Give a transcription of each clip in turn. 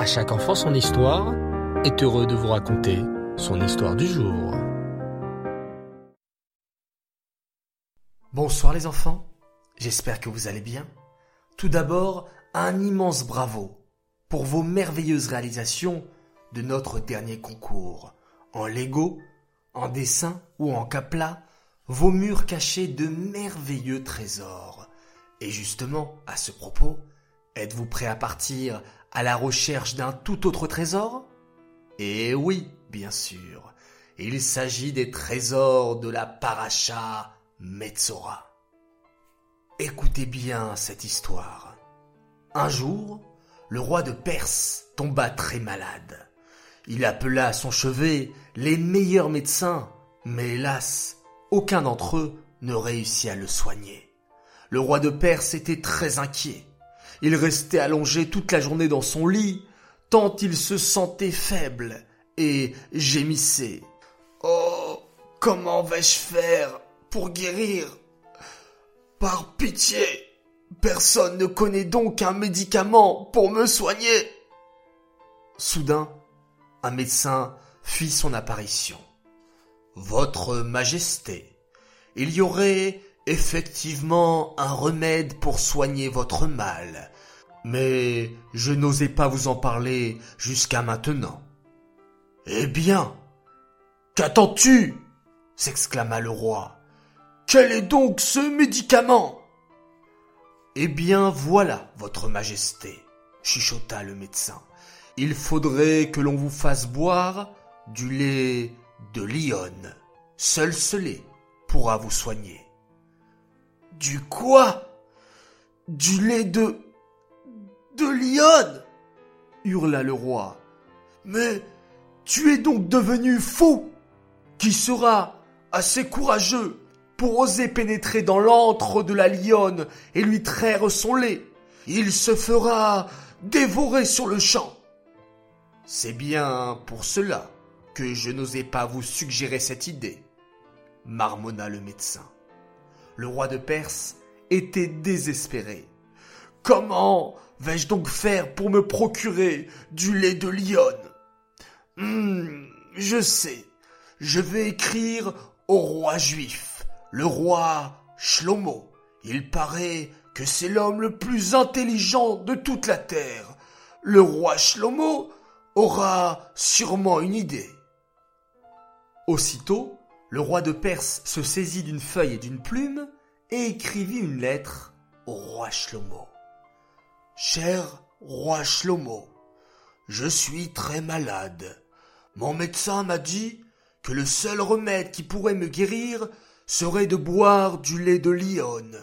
À chaque enfant son histoire est heureux de vous raconter son histoire du jour. Bonsoir les enfants, j'espère que vous allez bien. Tout d'abord, un immense bravo pour vos merveilleuses réalisations de notre dernier concours. En Lego, en dessin ou en capla, vos murs cachés de merveilleux trésors. Et justement, à ce propos, êtes-vous prêt à partir à la recherche d'un tout autre trésor? Eh oui, bien sûr. Il s'agit des trésors de la paracha Metzora. Écoutez bien cette histoire. Un jour, le roi de Perse tomba très malade. Il appela à son chevet les meilleurs médecins, mais hélas, aucun d'entre eux ne réussit à le soigner. Le roi de Perse était très inquiet. Il restait allongé toute la journée dans son lit, tant il se sentait faible, et gémissait. Oh, comment vais-je faire pour guérir? Par pitié, personne ne connaît donc un médicament pour me soigner. Soudain, un médecin fit son apparition. Votre Majesté, il y aurait effectivement un remède pour soigner votre mal, mais je n'osais pas vous en parler jusqu'à maintenant. Eh bien, qu'attends-tu? s'exclama le roi. Quel est donc ce médicament? Eh bien voilà, votre majesté, chuchota le médecin. Il faudrait que l'on vous fasse boire du lait de lionne. Seul ce lait pourra vous soigner. Du quoi? Du lait de... de lionne? hurla le roi. Mais tu es donc devenu fou Qui sera assez courageux pour oser pénétrer dans l'antre de la lionne et lui traire son lait Il se fera dévorer sur le champ. C'est bien pour cela que je n'osais pas vous suggérer cette idée, marmonna le médecin. Le roi de Perse était désespéré. Comment vais-je donc faire pour me procurer du lait de lionne? Hum, je sais. Je vais écrire au roi juif, le roi Shlomo. Il paraît que c'est l'homme le plus intelligent de toute la terre. Le roi Shlomo aura sûrement une idée. Aussitôt, le roi de Perse se saisit d'une feuille et d'une plume et écrivit une lettre au roi Shlomo. Cher roi Shlomo, je suis très malade. Mon médecin m'a dit que le seul remède qui pourrait me guérir serait de boire du lait de lionne.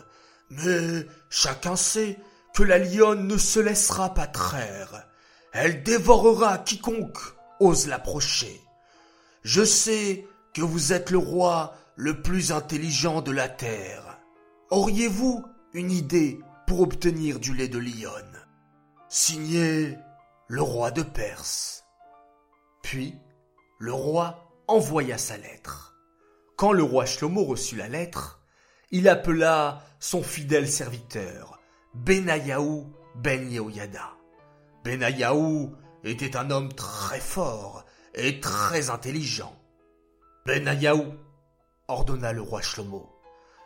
Mais chacun sait que la lionne ne se laissera pas traire. Elle dévorera quiconque ose l'approcher. Je sais vous êtes le roi le plus intelligent de la terre. Auriez-vous une idée pour obtenir du lait de lionne? Signé le roi de Perse. Puis, le roi envoya sa lettre. Quand le roi Shlomo reçut la lettre, il appela son fidèle serviteur, Benayahu ben Yehoyada. Benayahu était un homme très fort et très intelligent. Benayahu, ordonna le roi Shlomo,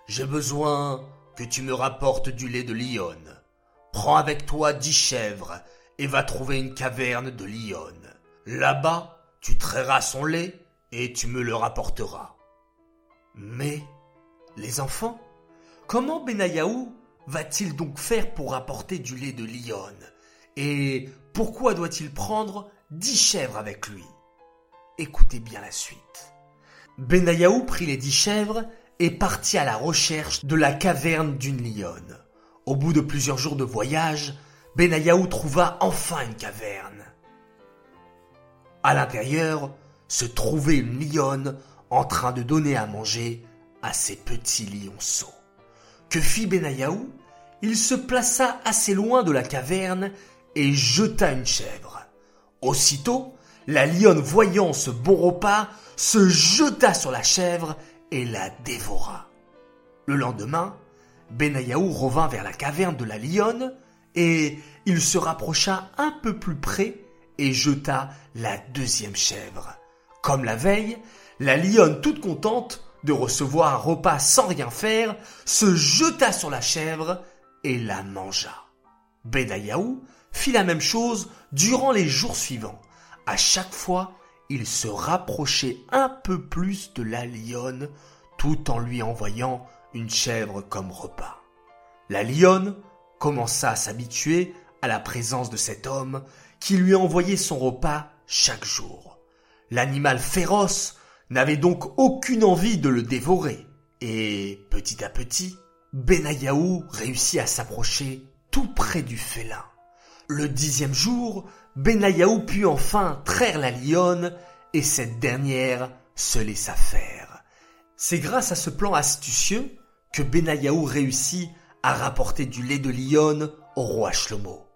j'ai besoin que tu me rapportes du lait de lionne. Prends avec toi dix chèvres et va trouver une caverne de lionne. Là-bas, tu trairas son lait et tu me le rapporteras. Mais, les enfants, comment Benayahu va-t-il donc faire pour apporter du lait de lionne Et pourquoi doit-il prendre dix chèvres avec lui? Écoutez bien la suite. Benayahu prit les dix chèvres et partit à la recherche de la caverne d'une lionne. Au bout de plusieurs jours de voyage, Benayahu trouva enfin une caverne. À l'intérieur se trouvait une lionne en train de donner à manger à ses petits lionceaux. Que fit Benayahu Il se plaça assez loin de la caverne et jeta une chèvre. Aussitôt, la lionne voyant ce bon repas se jeta sur la chèvre et la dévora. Le lendemain, Benayahu revint vers la caverne de la lionne et il se rapprocha un peu plus près et jeta la deuxième chèvre. Comme la veille, la lionne, toute contente de recevoir un repas sans rien faire, se jeta sur la chèvre et la mangea. Benayahu fit la même chose durant les jours suivants. Chaque fois, il se rapprochait un peu plus de la lionne tout en lui envoyant une chèvre comme repas. La lionne commença à s'habituer à la présence de cet homme qui lui envoyait son repas chaque jour. L'animal féroce n'avait donc aucune envie de le dévorer, et petit à petit, Benayahu réussit à s'approcher tout près du félin. Le dixième jour, Benayahu put enfin traire la lionne, et cette dernière se laissa faire. C'est grâce à ce plan astucieux que Benayahu réussit à rapporter du lait de lionne au roi Shlomo.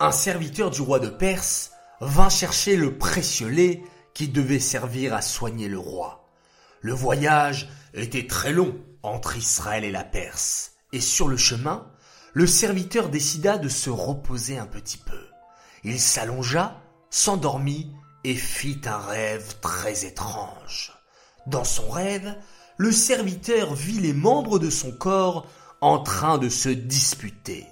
Un serviteur du roi de Perse vint chercher le précieux lait qui devait servir à soigner le roi. Le voyage était très long entre Israël et la Perse, et sur le chemin, le serviteur décida de se reposer un petit peu. Il s'allongea, s'endormit et fit un rêve très étrange. Dans son rêve, le serviteur vit les membres de son corps en train de se disputer.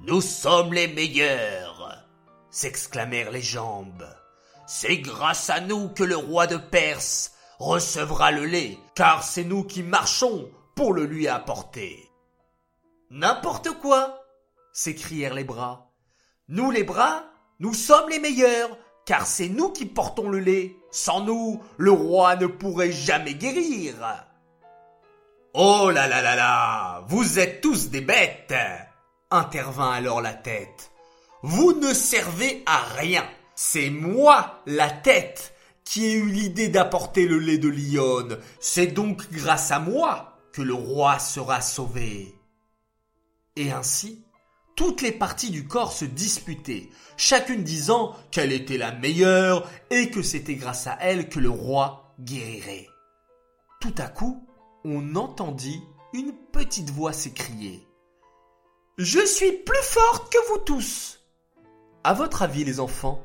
Nous sommes les meilleurs, s'exclamèrent les jambes. C'est grâce à nous que le roi de Perse recevra le lait, car c'est nous qui marchons pour le lui apporter. N'importe quoi, s'écrièrent les bras. Nous les bras, nous sommes les meilleurs, car c'est nous qui portons le lait. Sans nous, le roi ne pourrait jamais guérir. Oh là là là là, vous êtes tous des bêtes, intervint alors la tête. Vous ne servez à rien. C'est moi, la tête, qui ai eu l'idée d'apporter le lait de lionne. C'est donc grâce à moi que le roi sera sauvé. Et ainsi, toutes les parties du corps se disputaient, chacune disant qu'elle était la meilleure et que c'était grâce à elle que le roi guérirait. Tout à coup, on entendit une petite voix s'écrier. Je suis plus forte que vous tous. À votre avis, les enfants,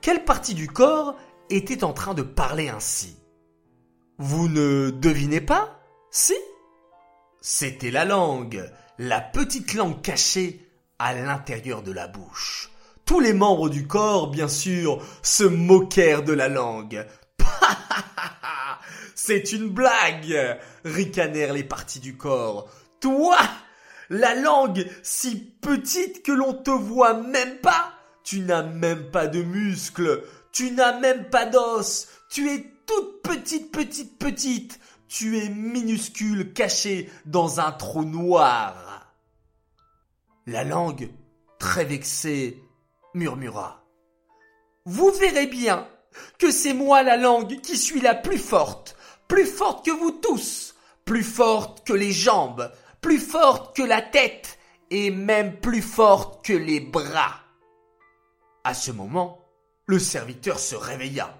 quelle partie du corps était en train de parler ainsi? Vous ne devinez pas? Si? C'était la langue, la petite langue cachée à l'intérieur de la bouche. Tous les membres du corps, bien sûr, se moquèrent de la langue. C'est une blague ricanèrent les parties du corps. Toi La langue si petite que l'on te voit même pas Tu n'as même pas de muscles Tu n'as même pas d'os Tu es toute petite, petite, petite Tu es minuscule caché dans un trou noir la langue, très vexée, murmura. Vous verrez bien que c'est moi la langue qui suis la plus forte, plus forte que vous tous, plus forte que les jambes, plus forte que la tête, et même plus forte que les bras. À ce moment, le serviteur se réveilla.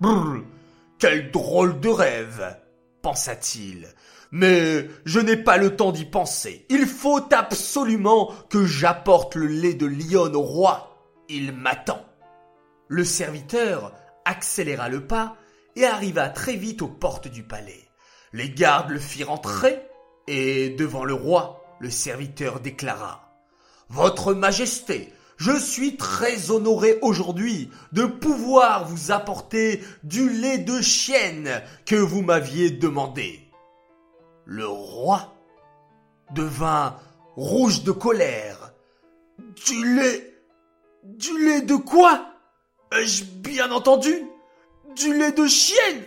Brrr, quel drôle de rêve, pensa-t-il. Mais je n'ai pas le temps d'y penser. Il faut absolument que j'apporte le lait de lionne au roi. Il m'attend. Le serviteur accéléra le pas et arriva très vite aux portes du palais. Les gardes le firent entrer et devant le roi, le serviteur déclara Votre Majesté, je suis très honoré aujourd'hui de pouvoir vous apporter du lait de chienne que vous m'aviez demandé le roi devint rouge de colère. Du lait Du lait de quoi? Ai-je bien entendu? Du lait de chienne?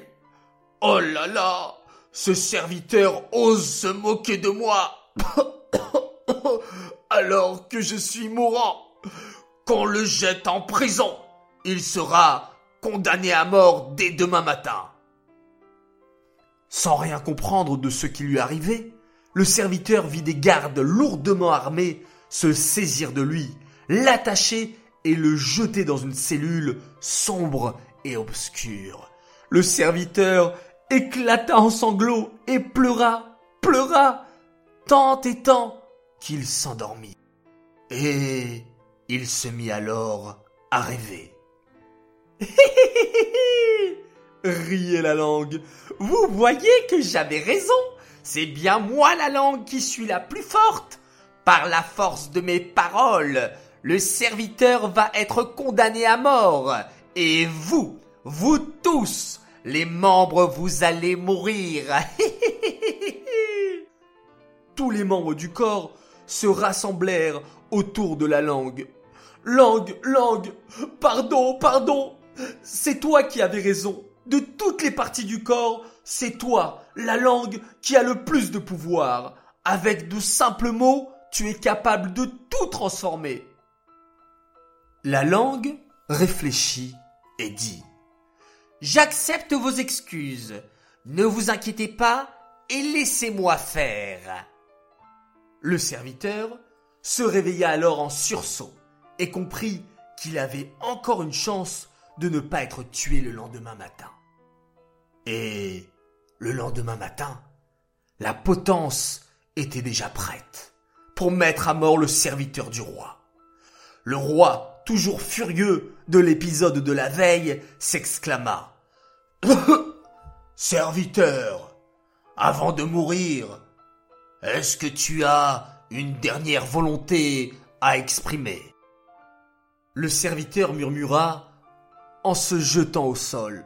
Oh là là Ce serviteur ose se moquer de moi alors que je suis mourant. Qu'on le jette en prison. Il sera condamné à mort dès demain matin. Sans rien comprendre de ce qui lui arrivait, le serviteur vit des gardes lourdement armés se saisir de lui, l'attacher et le jeter dans une cellule sombre et obscure. Le serviteur éclata en sanglots et pleura, pleura, tant et tant qu'il s'endormit. Et il se mit alors à rêver. Riait la langue. Vous voyez que j'avais raison. C'est bien moi la langue qui suis la plus forte. Par la force de mes paroles, le serviteur va être condamné à mort. Et vous, vous tous, les membres, vous allez mourir. Tous les membres du corps se rassemblèrent autour de la langue. Langue, langue, pardon, pardon. C'est toi qui avais raison. De toutes les parties du corps, c'est toi, la langue, qui a le plus de pouvoir. Avec de simples mots, tu es capable de tout transformer. La langue réfléchit et dit J'accepte vos excuses. Ne vous inquiétez pas et laissez-moi faire. Le serviteur se réveilla alors en sursaut et comprit qu'il avait encore une chance de ne pas être tué le lendemain matin. Et le lendemain matin, la potence était déjà prête pour mettre à mort le serviteur du roi. Le roi, toujours furieux de l'épisode de la veille, s'exclama Serviteur, avant de mourir, est-ce que tu as une dernière volonté à exprimer? Le serviteur murmura en se jetant au sol.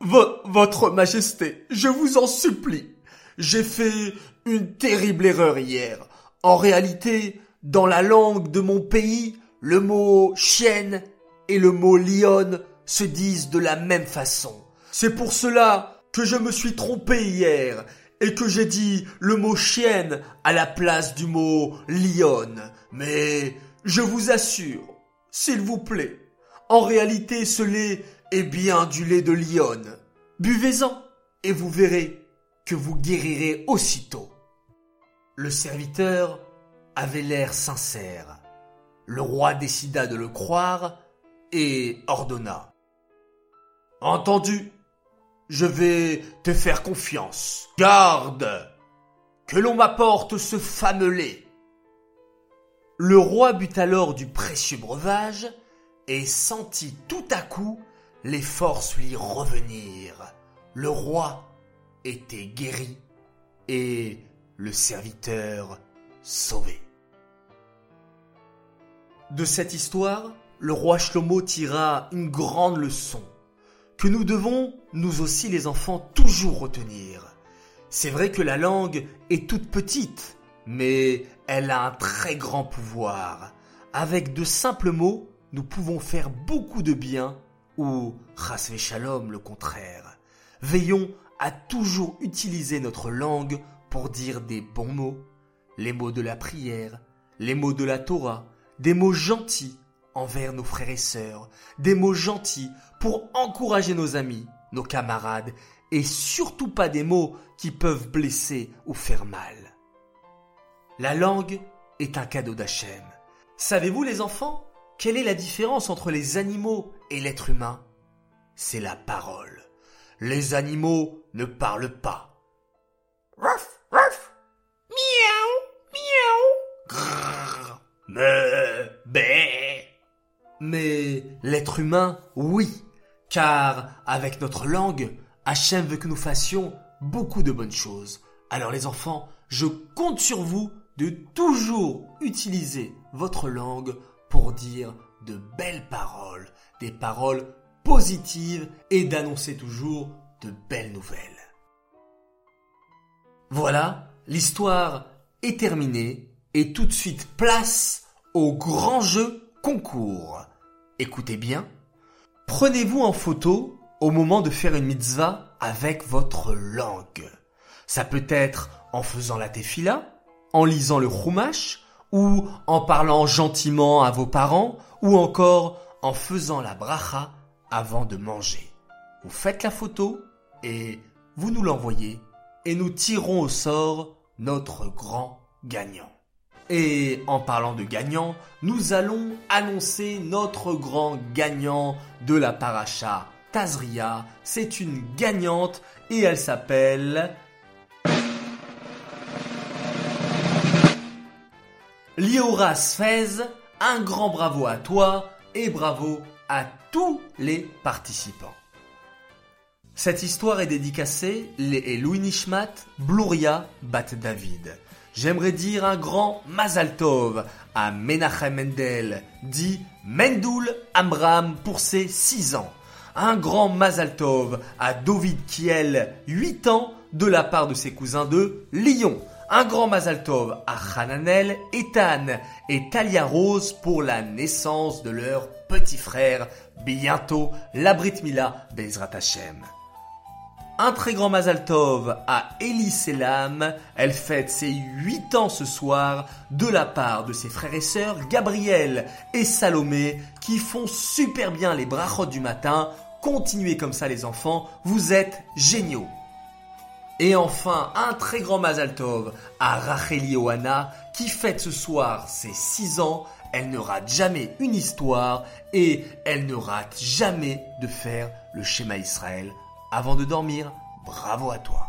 Votre Majesté, je vous en supplie. J'ai fait une terrible erreur hier. En réalité, dans la langue de mon pays, le mot chienne et le mot lionne se disent de la même façon. C'est pour cela que je me suis trompé hier et que j'ai dit le mot chienne à la place du mot lionne. Mais je vous assure, s'il vous plaît, en réalité ce lait est bien du lait de lionne. Buvez-en et vous verrez que vous guérirez aussitôt. Le serviteur avait l'air sincère. Le roi décida de le croire et ordonna. Entendu, je vais te faire confiance. Garde que l'on m'apporte ce fameux lait. Le roi but alors du précieux breuvage et sentit tout à coup les forces lui revenir. Le roi était guéri et le serviteur sauvé. De cette histoire, le roi Shlomo tira une grande leçon que nous devons, nous aussi les enfants, toujours retenir. C'est vrai que la langue est toute petite, mais elle a un très grand pouvoir. Avec de simples mots, nous pouvons faire beaucoup de bien ou rasve shalom le contraire. Veillons à toujours utiliser notre langue pour dire des bons mots, les mots de la prière, les mots de la Torah, des mots gentils envers nos frères et sœurs, des mots gentils pour encourager nos amis, nos camarades, et surtout pas des mots qui peuvent blesser ou faire mal. La langue est un cadeau d'Hachem. Savez-vous les enfants quelle est la différence entre les animaux et l'être humain? C'est la parole. Les animaux ne parlent pas. Ruff, ruff. Miaou, miaou. mais, bé. Mais l'être humain, oui, car avec notre langue, Hachem veut que nous fassions beaucoup de bonnes choses. Alors les enfants, je compte sur vous de toujours utiliser votre langue pour dire de belles paroles, des paroles positives et d'annoncer toujours de belles nouvelles. Voilà, l'histoire est terminée et tout de suite place au grand jeu concours. Écoutez bien, prenez-vous en photo au moment de faire une mitzvah avec votre langue. Ça peut être en faisant la tefila, en lisant le chumash, ou en parlant gentiment à vos parents, ou encore en faisant la bracha avant de manger. Vous faites la photo et vous nous l'envoyez et nous tirons au sort notre grand gagnant. Et en parlant de gagnant, nous allons annoncer notre grand gagnant de la paracha Tazria. C'est une gagnante et elle s'appelle Liora Sfez, un grand bravo à toi, et bravo à tous les participants. Cette histoire est dédicacée les Louis Nishmat, Bluria Bat David. J'aimerais dire un grand Mazal Tov à Menachem Mendel, dit Mendoul Amram pour ses 6 ans. Un grand Mazal Tov à David Kiel, 8 ans, de la part de ses cousins de Lyon. Un grand Mazal Tov à Hananel, Ethan et Talia Rose pour la naissance de leur petit frère, bientôt la Brit Mila Bezrat Hashem. Un très grand Mazal Tov à Elie Selam. Elle fête ses 8 ans ce soir de la part de ses frères et sœurs Gabriel et Salomé qui font super bien les brachot du matin. Continuez comme ça les enfants, vous êtes géniaux. Et enfin, un très grand Mazal Tov à Rachel qui fête ce soir ses 6 ans. Elle ne rate jamais une histoire et elle ne rate jamais de faire le schéma Israël avant de dormir, bravo à toi.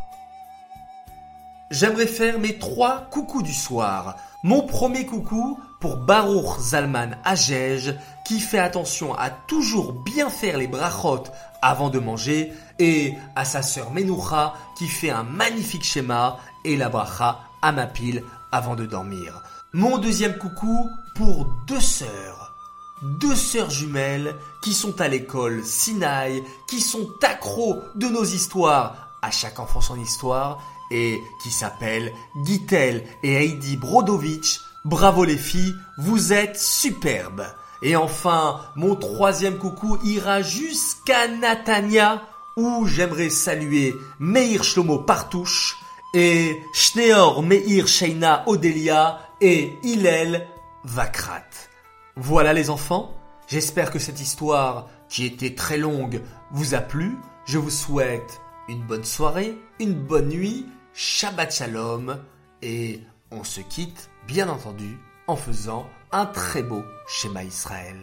J'aimerais faire mes trois coucous du soir. Mon premier coucou pour Baruch Zalman Agej qui fait attention à toujours bien faire les brachot avant de manger et à sa sœur Menoucha qui fait un magnifique schéma et la bracha à ma pile avant de dormir. Mon deuxième coucou pour deux sœurs deux sœurs jumelles qui sont à l'école Sinaï, qui sont accros de nos histoires, à chaque enfant son histoire, et qui s'appellent Gitel et Heidi Brodovitch. Bravo les filles, vous êtes superbes. Et enfin, mon troisième coucou ira jusqu'à Natania, où j'aimerais saluer Meir Shlomo Partouche et Schneor Meir Sheina Odelia et Hillel Vakrat. Voilà les enfants, j'espère que cette histoire, qui était très longue, vous a plu. Je vous souhaite une bonne soirée, une bonne nuit, Shabbat Shalom, et on se quitte, bien entendu, en faisant un très beau schéma Israël.